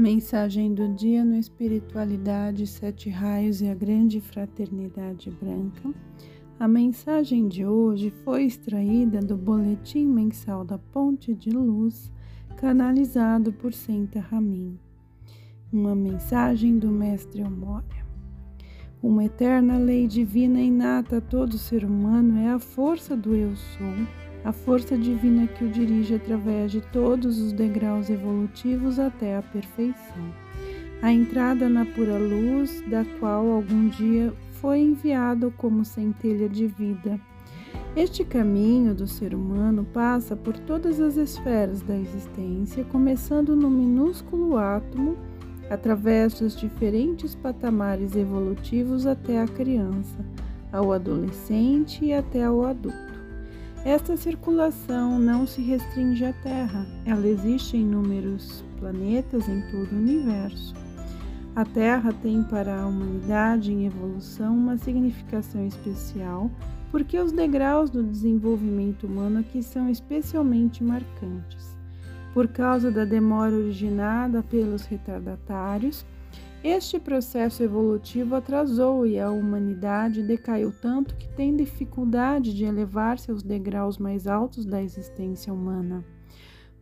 Mensagem do dia no Espiritualidade, Sete Raios e a Grande Fraternidade Branca. A mensagem de hoje foi extraída do Boletim Mensal da Ponte de Luz, canalizado por Senta Ramin. Uma mensagem do Mestre Omória. Uma eterna lei divina inata a todo ser humano é a força do Eu Sou a força divina que o dirige através de todos os degraus evolutivos até a perfeição. A entrada na pura luz, da qual algum dia foi enviado como centelha de vida. Este caminho do ser humano passa por todas as esferas da existência, começando no minúsculo átomo, através dos diferentes patamares evolutivos até a criança, ao adolescente e até ao adulto. Esta circulação não se restringe à Terra, ela existe em inúmeros planetas em todo o universo. A Terra tem para a humanidade em evolução uma significação especial, porque os degraus do desenvolvimento humano aqui são especialmente marcantes. Por causa da demora originada pelos retardatários, este processo evolutivo atrasou e a humanidade decaiu tanto que tem dificuldade de elevar-se aos degraus mais altos da existência humana.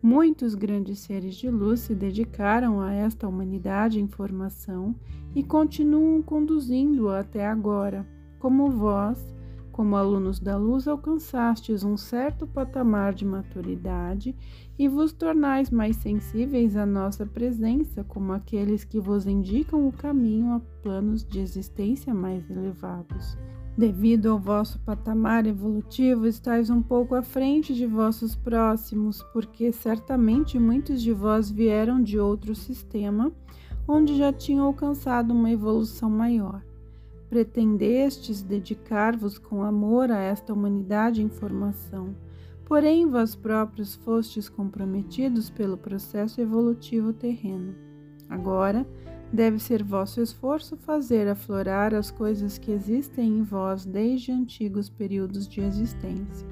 Muitos grandes seres de luz se dedicaram a esta humanidade em formação e continuam conduzindo-a até agora, como vós, como alunos da luz, alcançastes um certo patamar de maturidade e vos tornais mais sensíveis à nossa presença, como aqueles que vos indicam o caminho a planos de existência mais elevados. Devido ao vosso patamar evolutivo, estáis um pouco à frente de vossos próximos, porque certamente muitos de vós vieram de outro sistema, onde já tinham alcançado uma evolução maior pretendestes dedicar-vos com amor a esta humanidade em formação, porém vós próprios fostes comprometidos pelo processo evolutivo terreno. Agora, deve ser vosso esforço fazer aflorar as coisas que existem em vós desde antigos períodos de existência,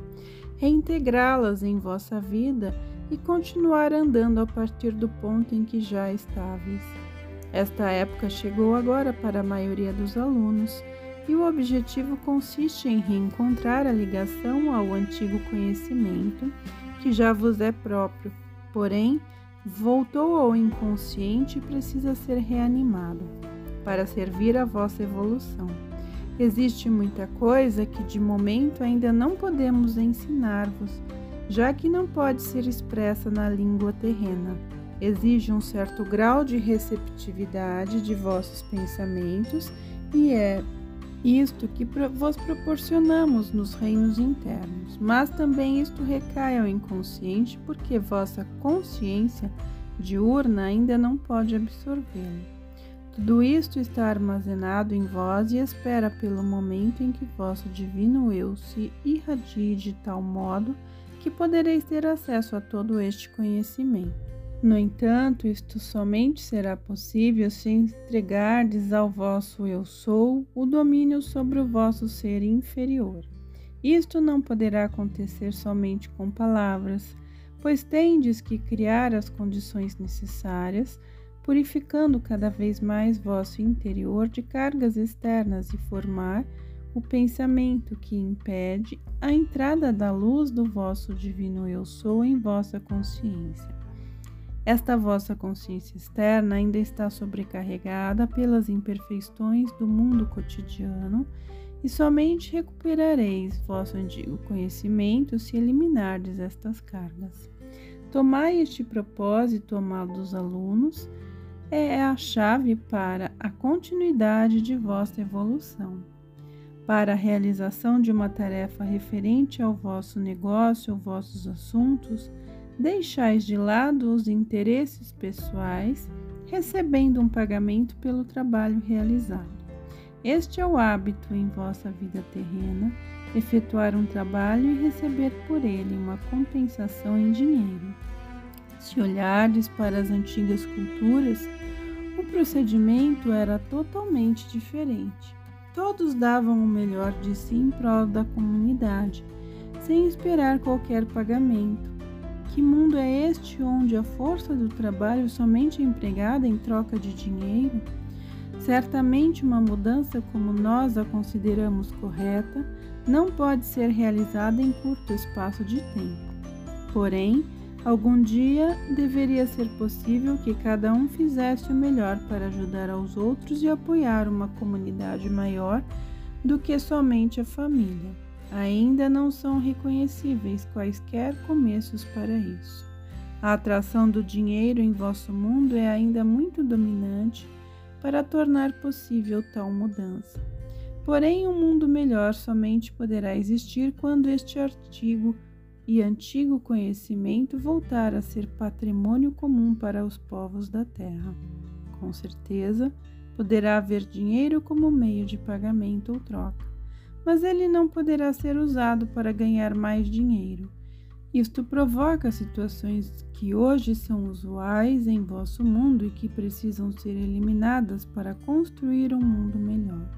reintegrá-las em vossa vida e continuar andando a partir do ponto em que já estáveis. Esta época chegou agora para a maioria dos alunos e o objetivo consiste em reencontrar a ligação ao antigo conhecimento que já vos é próprio, porém voltou ao inconsciente e precisa ser reanimado para servir à vossa evolução. Existe muita coisa que de momento ainda não podemos ensinar-vos, já que não pode ser expressa na língua terrena exige um certo grau de receptividade de vossos pensamentos e é isto que vos proporcionamos nos reinos internos, mas também isto recai ao inconsciente porque vossa consciência diurna ainda não pode absorvê-lo. Tudo isto está armazenado em vós e espera pelo momento em que vosso divino eu se irradie de tal modo que podereis ter acesso a todo este conhecimento. No entanto, isto somente será possível se entregardes ao vosso Eu Sou o domínio sobre o vosso ser inferior. Isto não poderá acontecer somente com palavras, pois tendes que criar as condições necessárias, purificando cada vez mais vosso interior de cargas externas e formar o pensamento que impede a entrada da luz do vosso divino Eu Sou em vossa consciência. Esta vossa consciência externa ainda está sobrecarregada pelas imperfeições do mundo cotidiano e somente recuperareis vosso antigo conhecimento se eliminardes estas cargas. Tomai este propósito, amados alunos, é a chave para a continuidade de vossa evolução. Para a realização de uma tarefa referente ao vosso negócio ou vossos assuntos, deixais de lado os interesses pessoais, recebendo um pagamento pelo trabalho realizado. Este é o hábito em vossa vida terrena, efetuar um trabalho e receber por ele uma compensação em dinheiro. Se olhardes para as antigas culturas, o procedimento era totalmente diferente. Todos davam o melhor de si em prol da comunidade, sem esperar qualquer pagamento Que mundo é este onde a força do trabalho somente é empregada em troca de dinheiro? Certamente, uma mudança como nós a consideramos correta não pode ser realizada em curto espaço de tempo. Porém, algum dia deveria ser possível que cada um fizesse o melhor para ajudar aos outros e apoiar uma comunidade maior do que somente a família. Ainda não são reconhecíveis quaisquer começos para isso. A atração do dinheiro em vosso mundo é ainda muito dominante para tornar possível tal mudança. Porém, um mundo melhor somente poderá existir quando este artigo e antigo conhecimento voltar a ser patrimônio comum para os povos da terra. Com certeza, poderá haver dinheiro como meio de pagamento ou troca, mas ele não poderá ser usado para ganhar mais dinheiro isto provoca situações que hoje são usuais em vosso mundo e que precisam ser eliminadas para construir um mundo melhor,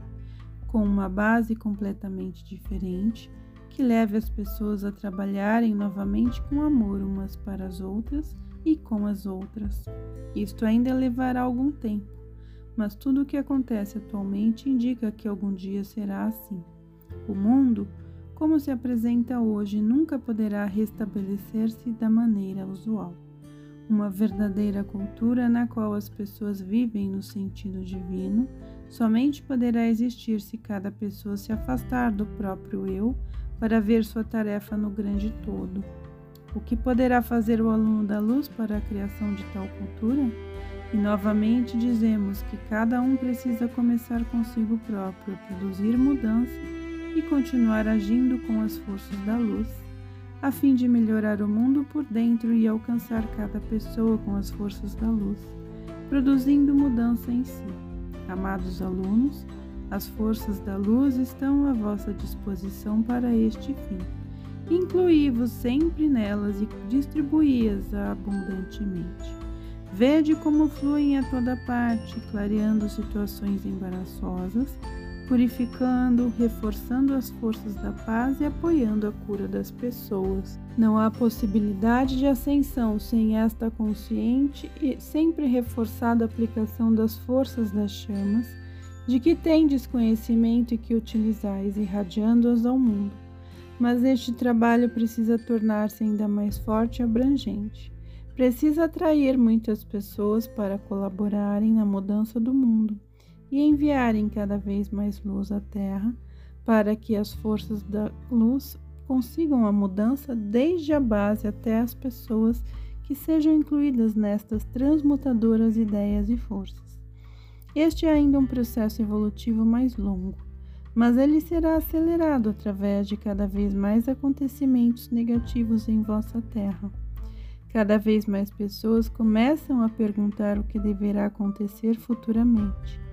com uma base completamente diferente que leve as pessoas a trabalharem novamente com amor umas para as outras e com as outras. Isto ainda levará algum tempo, mas tudo o que acontece atualmente indica que algum dia será assim. O mundo como se apresenta hoje, nunca poderá restabelecer-se da maneira usual. Uma verdadeira cultura na qual as pessoas vivem no sentido divino somente poderá existir se cada pessoa se afastar do próprio eu para ver sua tarefa no grande todo. O que poderá fazer o aluno da luz para a criação de tal cultura? E novamente dizemos que cada um precisa começar consigo próprio a produzir mudança e continuar agindo com as forças da luz, a fim de melhorar o mundo por dentro e alcançar cada pessoa com as forças da luz, produzindo mudança em si. Amados alunos, as forças da luz estão à vossa disposição para este fim. Incluí-vos sempre nelas e distribuí-as abundantemente. Vede como fluem a toda parte, clareando situações embaraçosas purificando, reforçando as forças da paz e apoiando a cura das pessoas. Não há possibilidade de ascensão sem esta consciente e sempre reforçada aplicação das forças das chamas, de que tendes conhecimento e que utilizais, irradiando-as ao mundo. Mas este trabalho precisa tornar-se ainda mais forte e abrangente. Precisa atrair muitas pessoas para colaborarem na mudança do mundo e enviarem cada vez mais luz à Terra, para que as forças da luz consigam a mudança desde a base até as pessoas que sejam incluídas nestas transmutadoras ideias e forças. Este é ainda um processo evolutivo mais longo, mas ele será acelerado através de cada vez mais acontecimentos negativos em vossa terra. Cada vez mais pessoas começam a perguntar o que deverá acontecer futuramente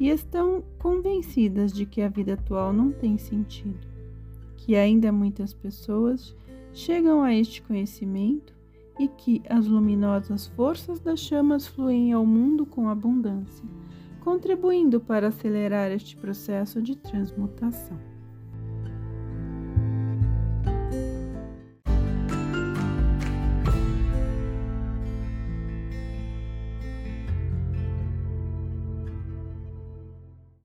e estão convencidas de que a vida atual não tem sentido, que ainda muitas pessoas chegam a este conhecimento e que as luminosas forças das chamas fluem ao mundo com abundância, contribuindo para acelerar este processo de transmutação.